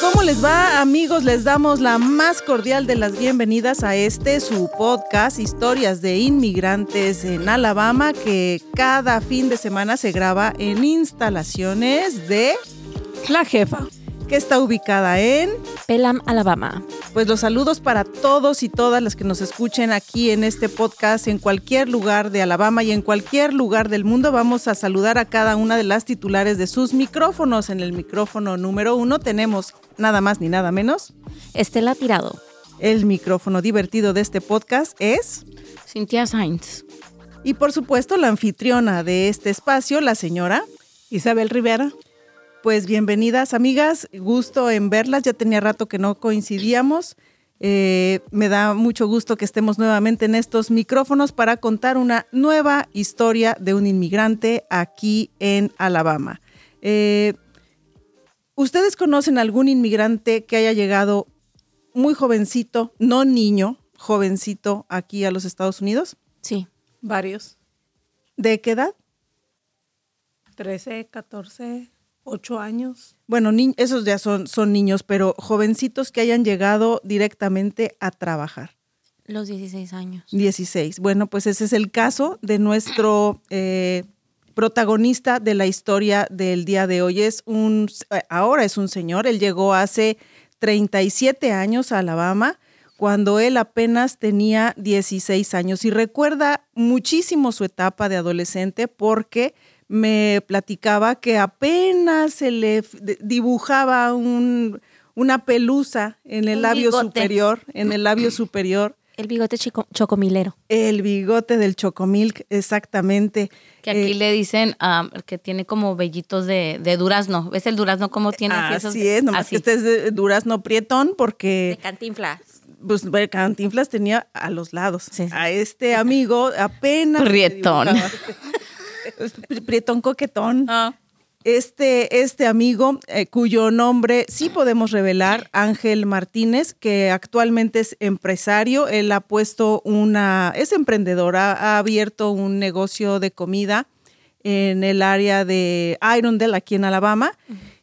¿Cómo les va amigos? Les damos la más cordial de las bienvenidas a este su podcast Historias de Inmigrantes en Alabama que cada fin de semana se graba en instalaciones de La jefa. Que está ubicada en Pelham, Alabama. Pues los saludos para todos y todas las que nos escuchen aquí en este podcast en cualquier lugar de Alabama y en cualquier lugar del mundo. Vamos a saludar a cada una de las titulares de sus micrófonos. En el micrófono número uno tenemos nada más ni nada menos. Estela Tirado. El micrófono divertido de este podcast es... Cynthia Sainz. Y por supuesto la anfitriona de este espacio, la señora. Isabel Rivera. Pues bienvenidas amigas, gusto en verlas, ya tenía rato que no coincidíamos. Eh, me da mucho gusto que estemos nuevamente en estos micrófonos para contar una nueva historia de un inmigrante aquí en Alabama. Eh, ¿Ustedes conocen algún inmigrante que haya llegado muy jovencito, no niño, jovencito aquí a los Estados Unidos? Sí. Varios. ¿De qué edad? 13, 14, 8 años. Bueno, ni- esos ya son, son niños, pero jovencitos que hayan llegado directamente a trabajar. Los 16 años. 16. Bueno, pues ese es el caso de nuestro eh, protagonista de la historia del día de hoy. Es un, eh, ahora es un señor, él llegó hace 37 años a Alabama cuando él apenas tenía 16 años y recuerda muchísimo su etapa de adolescente porque me platicaba que apenas se le de- dibujaba un- una pelusa en el Un labio bigote. superior, en el labio superior El bigote chico, chocomilero. el bigote del chocomilk, exactamente. Que aquí Eh, le dicen um, que tiene como vellitos de, de durazno. ¿Ves el durazno cómo tiene? así esos- Así es, nomás así. que este es de durazno prietón porque cantinflas. pues Cantinflas tenía a los lados. Sí, sí. A este amigo apenas. le Prietón. Prietón coquetón. Ah. Este, este amigo, eh, cuyo nombre sí podemos revelar, Ángel Martínez, que actualmente es empresario, él ha puesto una, es emprendedor, ha, ha abierto un negocio de comida en el área de Irondale, aquí en Alabama,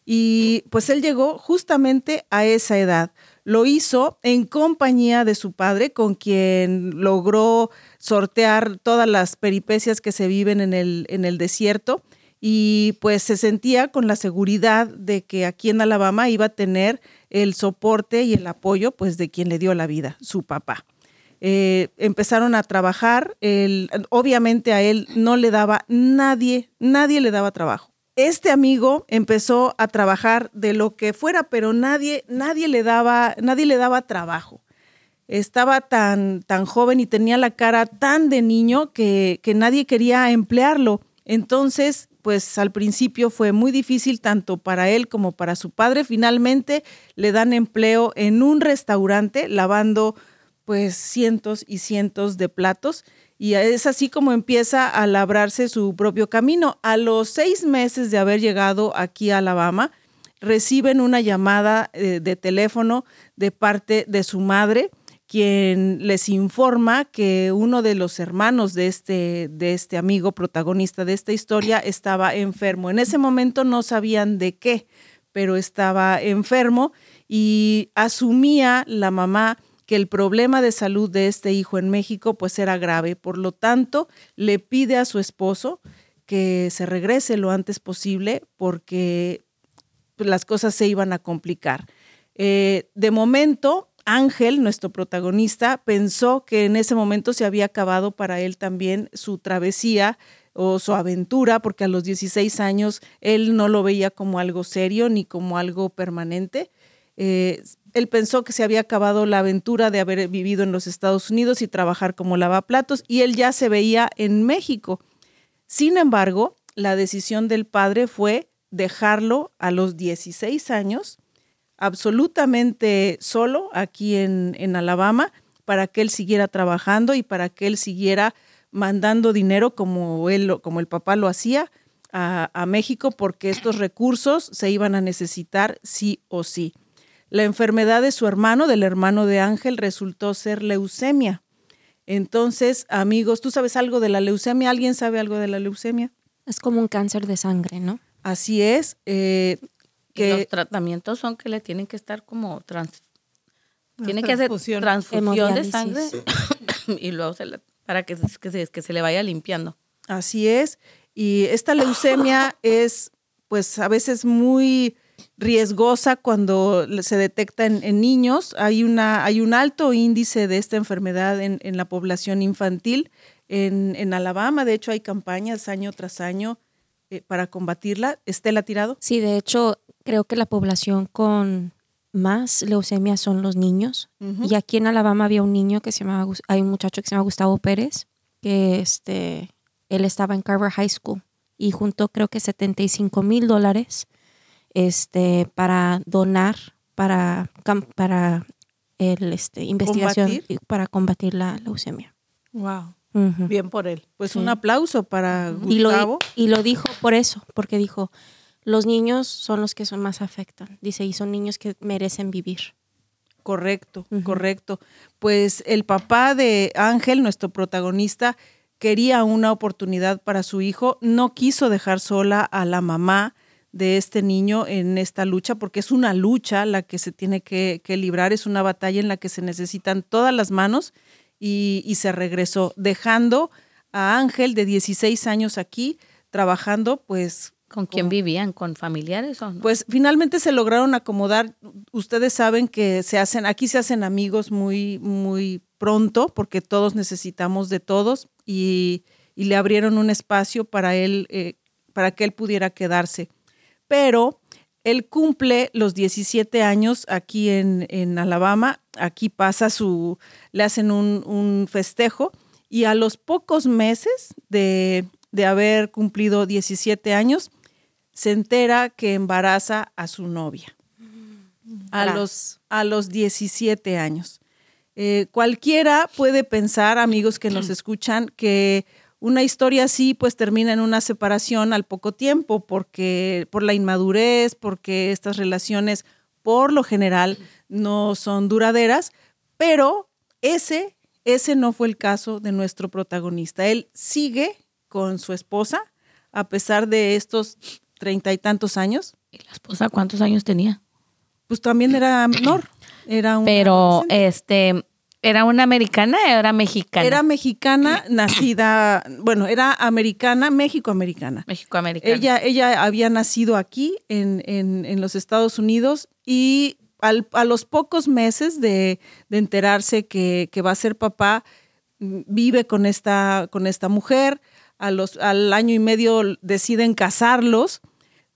y pues él llegó justamente a esa edad. Lo hizo en compañía de su padre, con quien logró sortear todas las peripecias que se viven en el, en el desierto y pues se sentía con la seguridad de que aquí en Alabama iba a tener el soporte y el apoyo pues de quien le dio la vida, su papá. Eh, empezaron a trabajar, obviamente a él no le daba nadie, nadie le daba trabajo. Este amigo empezó a trabajar de lo que fuera, pero nadie, nadie le daba, nadie le daba trabajo estaba tan, tan joven y tenía la cara tan de niño que, que nadie quería emplearlo. Entonces, pues al principio fue muy difícil tanto para él como para su padre. Finalmente le dan empleo en un restaurante lavando pues cientos y cientos de platos y es así como empieza a labrarse su propio camino. A los seis meses de haber llegado aquí a Alabama, reciben una llamada eh, de teléfono de parte de su madre, quien les informa que uno de los hermanos de este, de este amigo protagonista de esta historia estaba enfermo. En ese momento no sabían de qué, pero estaba enfermo y asumía la mamá que el problema de salud de este hijo en México pues era grave. Por lo tanto, le pide a su esposo que se regrese lo antes posible porque las cosas se iban a complicar. Eh, de momento, Ángel, nuestro protagonista, pensó que en ese momento se había acabado para él también su travesía o su aventura, porque a los 16 años él no lo veía como algo serio ni como algo permanente. Eh, él pensó que se había acabado la aventura de haber vivido en los Estados Unidos y trabajar como lavaplatos y él ya se veía en México. Sin embargo, la decisión del padre fue dejarlo a los 16 años absolutamente solo aquí en, en Alabama para que él siguiera trabajando y para que él siguiera mandando dinero como él, lo- como el papá lo hacía a, a México porque estos recursos se iban a necesitar sí o sí. La enfermedad de su hermano, del hermano de Ángel, resultó ser leucemia. Entonces, amigos, ¿tú sabes algo de la leucemia? ¿Alguien sabe algo de la leucemia? Es como un cáncer de sangre, ¿no? Así es. eh, Y los que tratamientos son que le tienen que estar como trans... Tiene que hacer transfusión. de sangre y luego se le- para que, se- que, se, que se le vaya limpiando. así es. Y esta leucemia es, pues, a veces muy riesgosa cuando se detecta en, en niños. Hay, una, hay un alto índice de esta enfermedad en, en la población infantil. En, en Alabama, de hecho, hay campañas año tras año eh, para combatirla. Estela Tirado. Sí, de hecho, creo que la población con más leucemia son los niños. Y aquí en Alabama había un niño que se llamaba, hay un muchacho que se llama Gustavo Pérez, que este, él estaba en Carver High School y juntó creo que 75 mil dólares este, para donar para, para el, este, investigación, para combatir la leucemia. Wow. Bien por él. Pues un aplauso para Y lo, Gustavo. y lo dijo por eso, porque dijo, los niños son los que son más afectan. Dice, y son niños que merecen vivir. Correcto, correcto. Pues el papá de Ángel, nuestro protagonista, quería una oportunidad para su hijo, no quiso dejar sola a la mamá de este niño en esta lucha, porque es una lucha la que se tiene que, que librar, es una batalla en la que se necesitan todas las manos y, y se regresó, dejando a Ángel de 16 años aquí, trabajando pues ¿Con quién vivían? ¿Con familiares o no? pues finalmente se lograron acomodar. Ustedes saben que se hacen, aquí se hacen amigos muy, muy pronto, porque todos necesitamos de todos, y, y le abrieron un espacio para él, eh, para que él pudiera quedarse. Pero él cumple los 17 años aquí en, en Alabama, aquí pasa su, le hacen un, un festejo, y a los pocos meses de, de haber cumplido 17 años, se entera que embaraza a su novia a los, a los 17 años. Eh, cualquiera puede pensar, amigos que nos escuchan, que una historia así pues termina en una separación al poco tiempo porque por la inmadurez, porque estas relaciones por lo general no son duraderas, pero ese ese no fue el caso de nuestro protagonista. Él sigue con su esposa a pesar de estos treinta y tantos años, ¿Y la esposa cuántos años tenía? pues también era menor. Era una Pero, este, ¿era una americana o era mexicana? era mexicana, nacida, bueno, era americana, México-americana. México-americana. Ella, ella había nacido aquí en, en- en los Estados Unidos y al- a los pocos meses de, de enterarse que, que va a ser papá, mm, vive con esta, con esta mujer. A los, al año y medio deciden casarlos,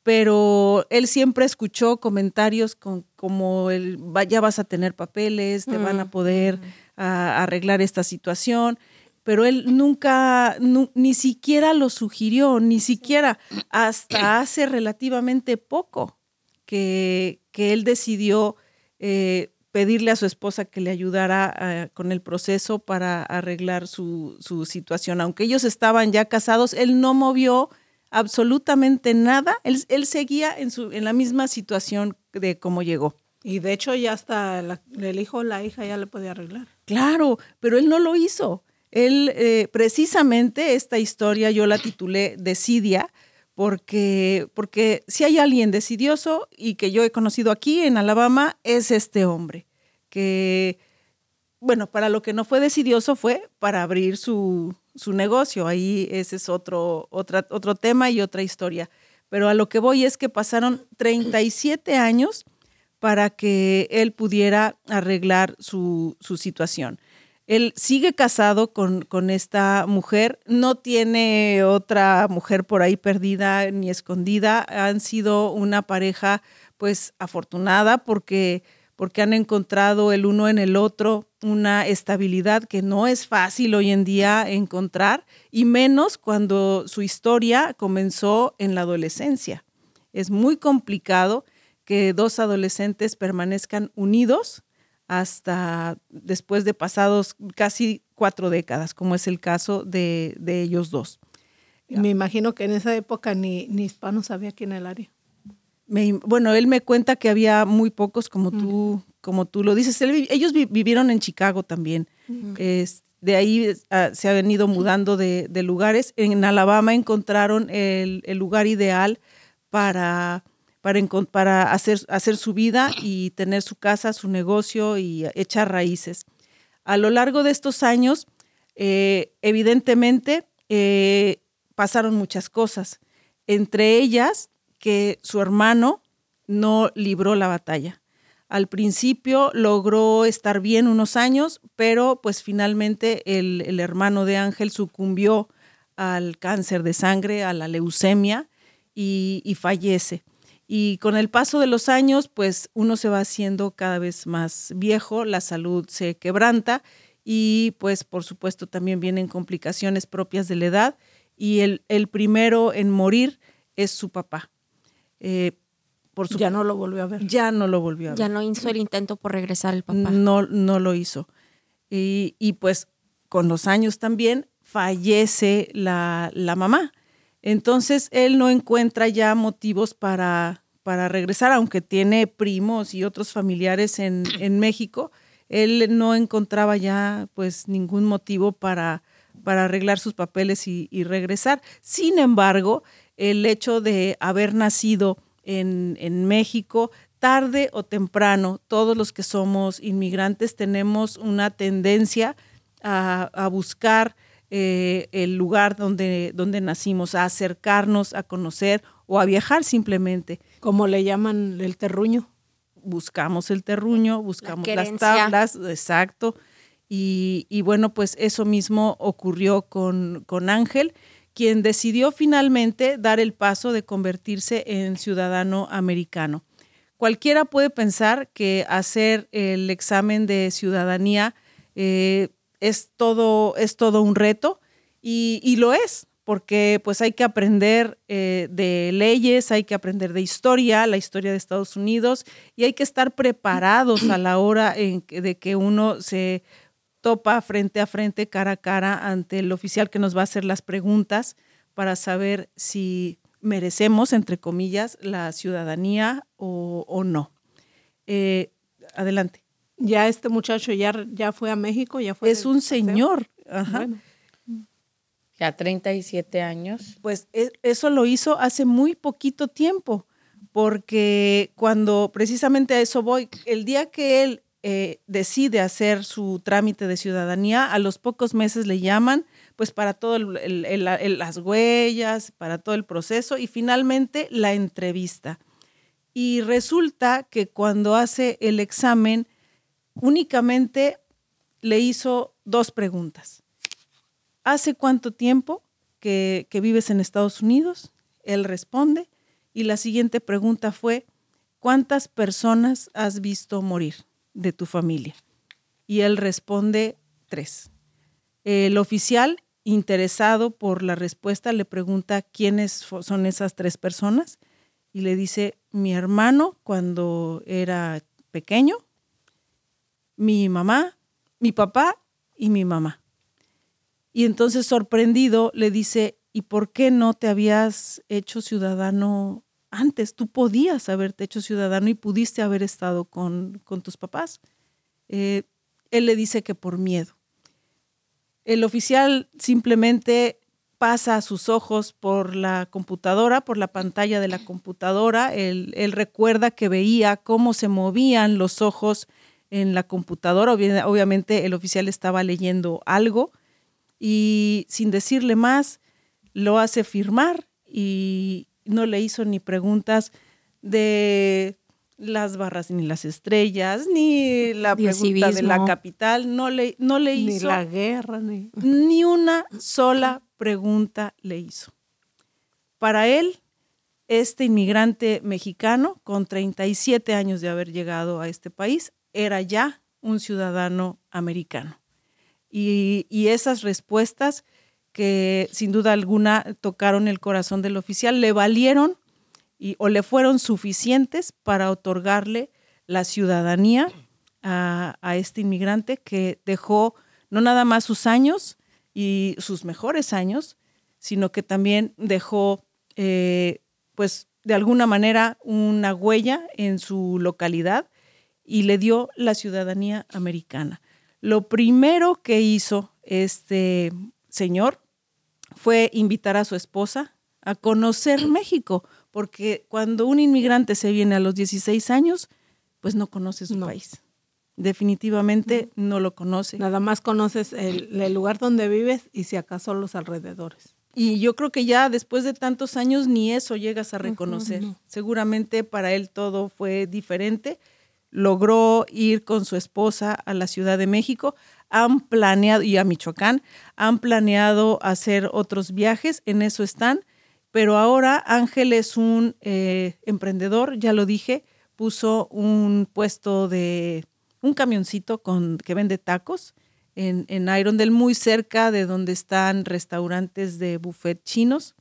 pero él siempre escuchó comentarios con, como el, "Va- ya vas a tener papeles, te van a poder a- arreglar esta situación pero él nunca, nu- ni siquiera lo sugirió, ni siquiera hasta hace relativamente poco que, que él decidió eh, pedirle a su esposa que le ayudara eh, con el proceso para arreglar su, su situación. Aunque ellos estaban ya casados, él no movió absolutamente nada, él, él seguía en, su, en la misma situación de cómo llegó. Y de hecho ya hasta la- el hijo o la hija ya le podía arreglar. Claro, pero él no lo hizo. Él, eh, precisamente esta historia yo la titulé Decidia, porque, porque si hay alguien decidioso y que yo he conocido aquí en Alabama, es este hombre, que, bueno, para lo que no fue decidioso fue para abrir su, su negocio. Ahí ese es otro, otro tema y otra historia. Pero a lo que voy es que pasaron 37 años para que él pudiera arreglar su, su situación. Él sigue casado con, con esta mujer, no tiene otra mujer por ahí perdida ni escondida. Han sido una pareja pues afortunada porque, porque han encontrado el uno en el otro una estabilidad que no es fácil hoy en día encontrar y menos cuando su historia comenzó en la adolescencia. Es muy complicado que dos adolescentes permanezcan unidos hasta después de pasados casi cuatro décadas, como es el caso de, de ellos dos. Me imagino que en esa época ni, ni hispanos había aquí en el área. Me- bueno, él me cuenta que había muy pocos, como tú, como tú lo dices. Él ellos vi- vivieron en Chicago también. Es- de ahí ah, se han ido mudando de, de lugares. En Alabama encontraron el, el lugar ideal para, para, encon- para hacer, hacer su vida y tener su casa, su negocio y echar raíces. A lo largo de estos años, eh, evidentemente, eh, pasaron muchas cosas, entre ellas que su hermano no libró la batalla. Al principio logró estar bien unos años, pero pues finalmente el, el hermano de Ángel sucumbió al cáncer de sangre, a la leucemia y, y fallece. Y con el paso de los años, pues uno se va haciendo cada vez más viejo, la salud se quebranta y pues por supuesto también vienen complicaciones propias de la edad y el, el primero en morir es su papá. Eh, por su- Ya no lo volvió a ver. ya no lo volvió a ver. Ya no hizo el intento por regresar el papá. No, no lo hizo. Y, y, pues con los años también fallece la, la mamá. Entonces él no encuentra ya motivos para, para regresar, aunque tiene primos y otros familiares en, en México. Él no encontraba ya pues ningún motivo para, para arreglar sus papeles y, y regresar. Sin embargo, el hecho de haber nacido en, en México, tarde o temprano, todos los que somos inmigrantes tenemos una tendencia a, a buscar eh, el lugar donde, donde nacimos, a acercarnos, a conocer o a viajar simplemente. Como le llaman el terruño. Buscamos el terruño, buscamos las tablas, exacto. Y, y bueno, pues eso mismo ocurrió con, con Ángel, quien decidió finalmente dar el paso de convertirse en ciudadano americano. Cualquiera puede pensar que hacer el examen de ciudadanía eh, es, todo, es todo un reto y, lo es, porque pues hay que aprender eh, de leyes, hay que aprender de historia, la historia de Estados Unidos y hay que estar preparados a la hora en que- de que uno se topa frente a frente, cara a cara ante el oficial que nos va a hacer las preguntas para saber si merecemos, entre comillas, la ciudadanía o, o no. Eh, adelante. Ya este muchacho ya, ya fue a México, ya fue. Es un señor. Ajá. Bueno, Ya 37 años. Pues e- eso lo hizo hace muy poquito tiempo, porque cuando precisamente a eso voy, el día que él eh, decide hacer su trámite de ciudadanía, a los pocos meses le llaman, pues para todo el- las huellas, para todo el proceso y finalmente la entrevista. Y resulta que cuando hace el examen, únicamente le hizo dos preguntas. ¿Hace cuánto tiempo que vives en Estados Unidos? Él responde. Y la siguiente pregunta fue, ¿cuántas personas has visto morir de tu familia? Y él responde, tres. El oficial, interesado por la respuesta, le pregunta quiénes son esas tres personas y le dice, mi hermano cuando era pequeño, mi mamá, mi papá y mi mamá. Y entonces sorprendido le dice, ¿y por qué no te habías hecho ciudadano antes? Tú podías haberte hecho ciudadano y pudiste haber estado con, con tus papás. Eh, él le dice que por miedo. El oficial simplemente pasa sus ojos por la computadora, por la pantalla de la computadora. Él, recuerda que veía cómo se movían los ojos en la computadora. Obvi- Obviamente el oficial estaba leyendo algo y sin decirle más, lo hace firmar y no le hizo ni preguntas de las barras ni las estrellas, ni la pregunta de la capital, no le, no le ni hizo la guerra, ni. ni una sola pregunta le hizo. Para él, este inmigrante mexicano, con 37 años de haber llegado a este país, era ya un ciudadano americano. Y, y esas respuestas que sin duda alguna tocaron el corazón del oficial, le valieron o le fueron suficientes para otorgarle la ciudadanía a, a este inmigrante que dejó no nada más sus años y sus mejores años, sino que también dejó, eh, pues, de alguna manera una huella en su localidad y le dio la ciudadanía americana. Lo primero que hizo este señor fue invitar a su esposa a conocer México, porque cuando un inmigrante se viene a los 16 años, pues no conoce su No. país. Definitivamente no lo conoce. Nada más conoces el, el lugar donde vives y si acaso los alrededores. Y yo creo que ya después de tantos años ni eso llegas a reconocer. no. Seguramente para él todo fue diferente. Logró ir con su esposa a la Ciudad de México. Han planeado, y a Michoacán, han planeado hacer otros viajes, en eso están. Pero ahora Ángel es un eh, emprendedor, ya lo dije, puso un puesto de un camioncito con, que vende tacos en, en Irondale, muy cerca de donde están restaurantes de buffet chinos,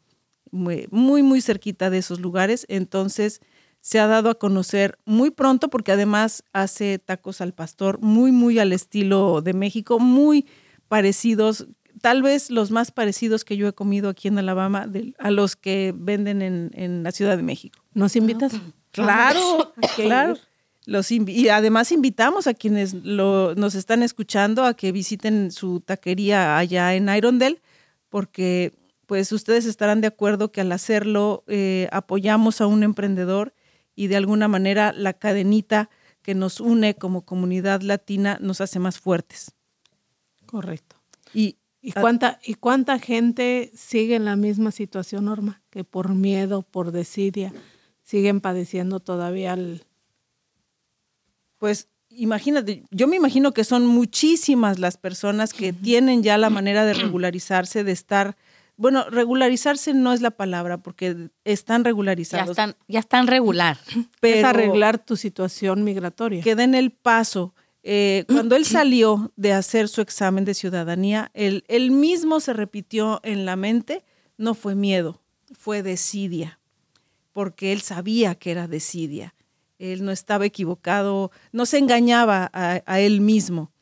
muy, muy, muy cerquita de esos lugares. Entonces se ha dado a conocer muy pronto porque además hace tacos al pastor muy, muy al estilo de México, muy parecidos, tal vez los más parecidos que yo he comido aquí en Alabama de- a los que venden en, en la Ciudad de México. ¿Nos invitas? Claro, claro. Los y además invitamos a quienes lo- nos están escuchando a que visiten su taquería allá en Irondale, porque pues ustedes estarán de acuerdo que al hacerlo eh, apoyamos a un emprendedor y de alguna manera la cadenita que nos une como comunidad latina nos hace más fuertes. Correcto. Y ¿Y cuánta, ¿Y cuánta gente sigue en la misma situación, Norma? Que por miedo, por desidia, siguen padeciendo todavía el... Pues imagínate, yo me imagino que son muchísimas las personas que tienen ya la manera de regularizarse, de estar, bueno, regularizarse no es la palabra porque están Ya regularizados, están, ya están regular. pero es arreglar tu situación migratoria. que den el paso. Eh, cuando él salió de hacer su examen de ciudadanía, él, él mismo se repitió en la mente, no fue miedo, fue desidia, porque él sabía que era desidia. Él no estaba equivocado, no se engañaba a, a él mismo,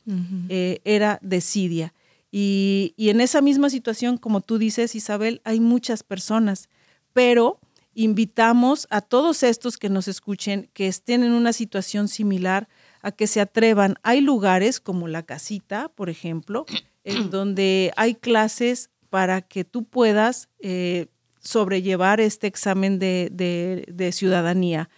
eh, era desidia. Y, y en esa misma situación, como tú dices, Isabel, hay muchas personas, pero invitamos a todos estos que nos escuchen, que estén en una situación similar, a que se atrevan. Hay lugares como la casita, por ejemplo, en donde hay clases para que tú puedas eh, sobrellevar este examen de, de- de ciudadanía.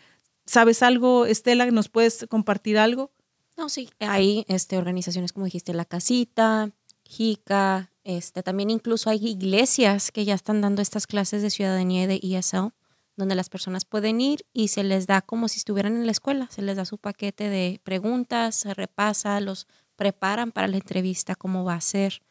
¿Sabes algo, Estela? ¿Nos puedes compartir algo? No, sí, hay este, organizaciones como dijiste, La Casita, JICA, este, también incluso hay iglesias que ya están dando estas clases de ciudadanía y de ESL, donde las personas pueden ir y se les da como si estuvieran en la escuela, se les da su paquete de preguntas, se repasa, los preparan para la entrevista, cómo va a ser.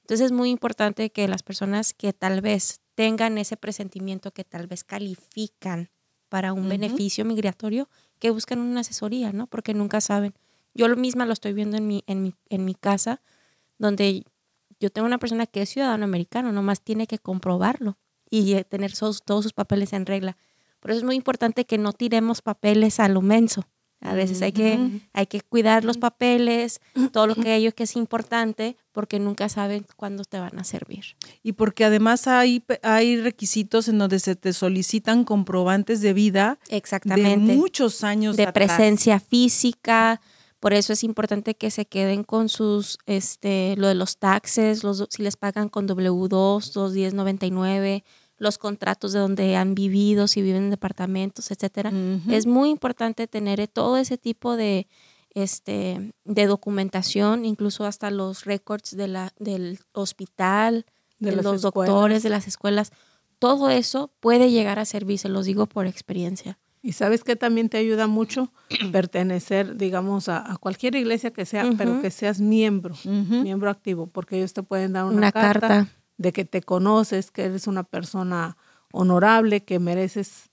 Entonces es muy importante que las personas que tal vez tengan ese presentimiento, que tal vez califican para un beneficio migratorio, que busquen una asesoría, ¿no? Porque nunca saben. Yo lo misma lo estoy viendo en mi, en mi, en mi casa, donde yo tengo una persona que es ciudadano americano, nomás tiene que comprobarlo y eh, tener todos sus papeles en regla. Por eso es muy importante que no tiremos papeles a lo menso. A veces hay que, hay que cuidar los papeles, todo lo que ello que es importante, porque nunca saben cuándo te van a servir. Y porque además hay, hay requisitos en donde se te solicitan comprobantes de vida Exactamente. de muchos años de atrás. presencia física. Por eso es importante que se queden con sus, este, lo de los taxes, los, si les pagan con W2, 21099, los contratos de donde han vivido, si viven en departamentos, etcétera. Es muy importante tener eh, todo ese tipo de, este, de documentación, incluso hasta los récords de la, del hospital, De los escuelas. doctores, de las escuelas. Todo eso puede llegar a servir, se los digo por experiencia. Y sabes que también te ayuda mucho pertenecer, digamos, a, a cualquier iglesia que sea, pero que seas miembro, miembro activo, porque ellos te pueden dar una, Una carta, carta. de que te conoces, que eres una persona honorable, que mereces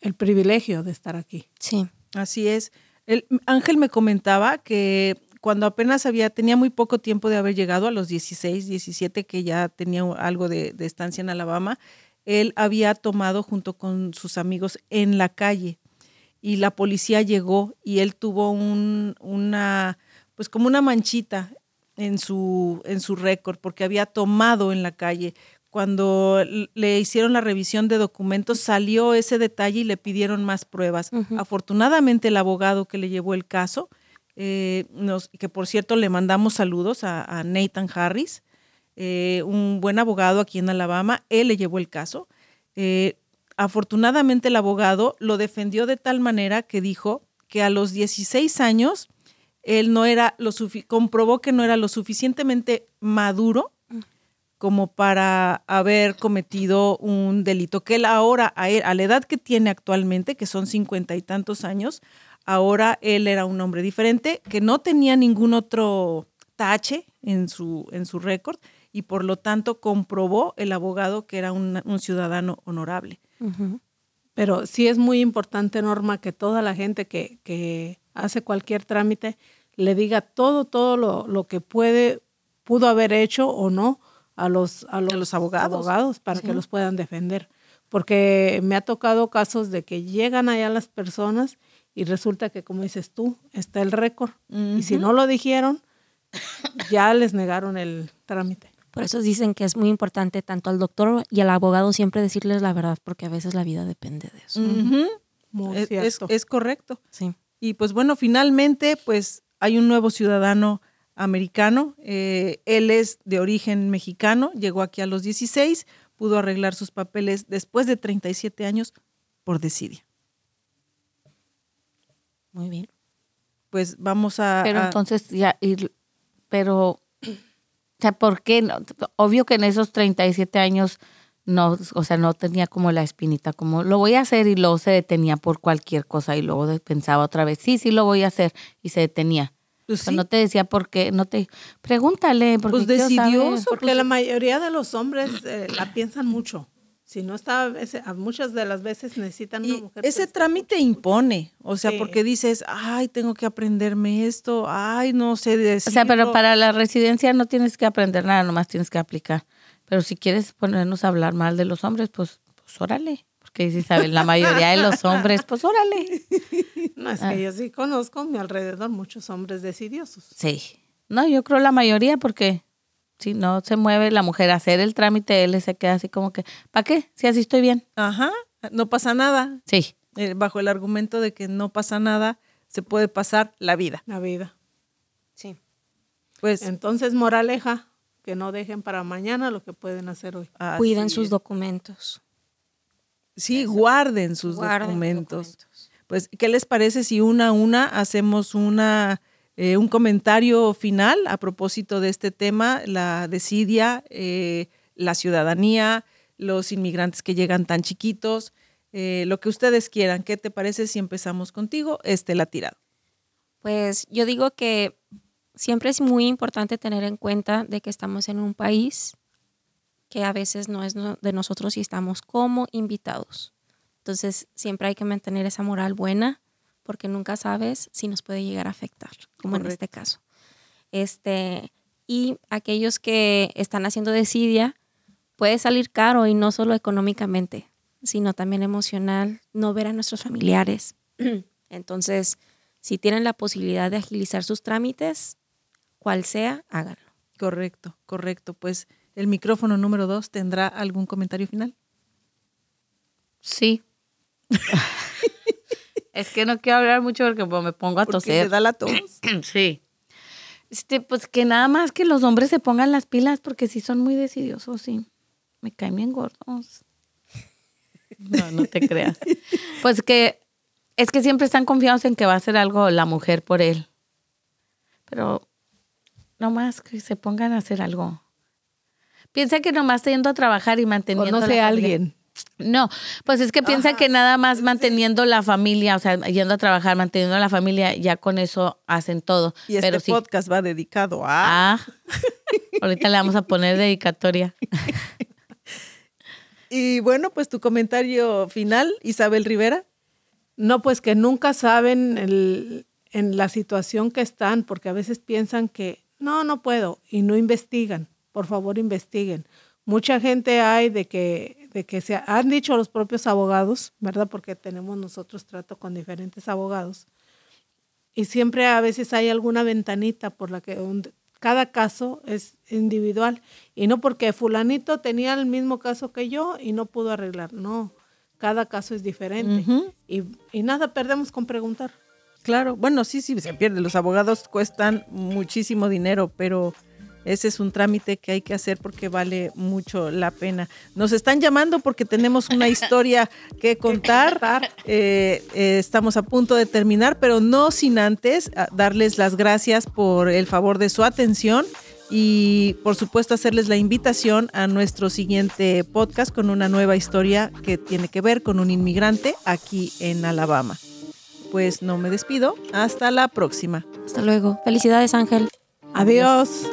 el privilegio de estar aquí. Sí. Así es. El, Ángel me comentaba que cuando apenas había, tenía muy poco tiempo de haber llegado a los 16, 17, que ya tenía algo de, de estancia en Alabama, él había tomado junto con sus amigos en la calle y la policía llegó y él tuvo un, una, pues como una manchita en su, en su récord porque había tomado en la calle. Cuando le hicieron la revisión de documentos salió ese detalle y le pidieron más pruebas. Afortunadamente el abogado que le llevó el caso, eh, nos, que por cierto le mandamos saludos a, a Nathan Harris, eh, un buen abogado aquí en Alabama, él le llevó el caso. Eh, afortunadamente el abogado lo defendió de tal manera que dijo que a los 16 años él no era lo comprobó que no era lo suficientemente maduro como para haber cometido un delito que él ahora a, a la edad que tiene actualmente que son cincuenta y tantos años ahora él era un hombre diferente que no tenía ningún otro tache en su en su récord y por lo tanto comprobó el abogado que era un, un ciudadano honorable. Pero sí es muy importante, Norma, que toda la gente que, que hace cualquier trámite le diga todo, todo lo, lo que puede, pudo haber hecho o no a los, a los, los abogados. para Sí. que los puedan defender. Porque me ha tocado casos de que llegan allá las personas y resulta que, como dices tú, está el récord. Y si no lo dijeron, ya les negaron el trámite. Por eso dicen que es muy importante tanto al doctor y al abogado siempre decirles la verdad, porque a veces la vida depende de eso. Ujú. Muy Es- es- cierto. es correcto Sí. Y pues bueno, finalmente, pues hay un nuevo ciudadano americano. eh, él es de origen mexicano, llegó aquí a los 16, pudo arreglar sus papeles después de 37 años por desidia. Muy bien. Pues vamos a... Pero a- entonces ya, y- pero, o sea, ¿por qué? no? Obvio que en esos 37 años no, o sea, no tenía como la espinita, como lo voy a hacer y luego se detenía por cualquier cosa y luego pensaba otra vez, sí, sí lo voy a hacer y se detenía. pues O sea, sí, no te decía por qué, no te, pregúntale, porque Pues decidió, saber. Porque la mayoría de los hombres eh, la piensan mucho. Si no está, muchas de las veces necesitan una y mujer. ese trámite impone, o sea, Sí. porque dices, ay, tengo que aprenderme esto, ay, no sé O decirlo. sea, pero para la residencia no tienes que aprender nada, nomás tienes que aplicar. Pero si quieres ponernos a hablar mal de los hombres, pues, pues órale. Porque si sabes, la mayoría de los hombres, pues órale. No, es Ah. que yo sí conozco a mi alrededor muchos hombres decidiosos. Sí. No, yo creo la mayoría porque si no se mueve la mujer a hacer el trámite, él se queda así como que, ¿para qué? Si así estoy bien. Ajá, no pasa nada. Sí. Eh, bajo el argumento de que no pasa nada, se puede pasar la vida. La vida. Sí. Pues Entonces, moraleja, que no dejen para mañana lo que pueden hacer hoy. Cuiden sus documentos. Sí, guarden sus Guarden documentos. documentos. Pues, ¿qué les parece si una a una hacemos una, eh, un comentario final a propósito de este tema, la desidia, eh, la ciudadanía, los inmigrantes que llegan tan chiquitos, eh, lo que ustedes quieran? ¿Qué te parece si empezamos contigo, Estela Tirado? Pues yo digo que siempre es muy importante tener en cuenta de que estamos en un país que a veces no es de nosotros y estamos como invitados. Entonces siempre hay que mantener esa moral buena porque nunca sabes si nos puede llegar a afectar, como en este caso. Este, y aquellos que están haciendo desidia, puede salir caro y no solo económicamente, sino también emocional, no ver a nuestros familiares. Entonces, si tienen la posibilidad de agilizar sus trámites, cual sea, háganlo. Correcto, correcto. Pues el micrófono número dos tendrá algún comentario final. Sí. es que no quiero hablar mucho porque pues, me pongo a Porque toser. le da la tos. Sí. Este, pues que nada más que los hombres se pongan las pilas porque sí son muy decidiosos, sí. Me caen bien gordos. No, no te creas. Pues que es que siempre están confiados en que va a hacer algo la mujer por él. Pero nomás que se pongan a hacer algo. Piensa que nomás yendo a trabajar y manteniendo Conoce a alguien. No, pues es que piensa que nada más manteniendo la familia, o sea, yendo a trabajar, manteniendo la familia, ya con eso hacen todo. Y este sí, podcast va dedicado a... ah, ahorita le vamos a poner dedicatoria. Y bueno, pues tu comentario final, Isabel Rivera. No, pues que nunca saben el- en la situación que están, porque a veces piensan que no, no puedo y no investigan. Por favor, investiguen. Mucha gente hay de que, de que se han dicho los propios abogados, ¿verdad? Porque tenemos nosotros trato con diferentes abogados. Y siempre a veces hay alguna ventanita por la que donde- cada caso es individual. Y no porque fulanito tenía el mismo caso que yo y no pudo arreglar. No, cada caso es diferente. Ujú. y, y nada perdemos con preguntar. Claro, bueno, sí, sí, se pierde. Los abogados cuestan muchísimo dinero, pero Ese es un trámite que hay que hacer porque vale mucho la pena. Nos están llamando porque tenemos una historia que contar. Eh, eh, estamos a punto de terminar, pero no sin antes ah, darles las gracias por el favor de su atención y por supuesto hacerles la invitación a nuestro siguiente podcast con una nueva historia que tiene que ver con un inmigrante aquí en Alabama. Pues no me despido, hasta la próxima. Hasta luego. Felicidades, Ángel. Adiós.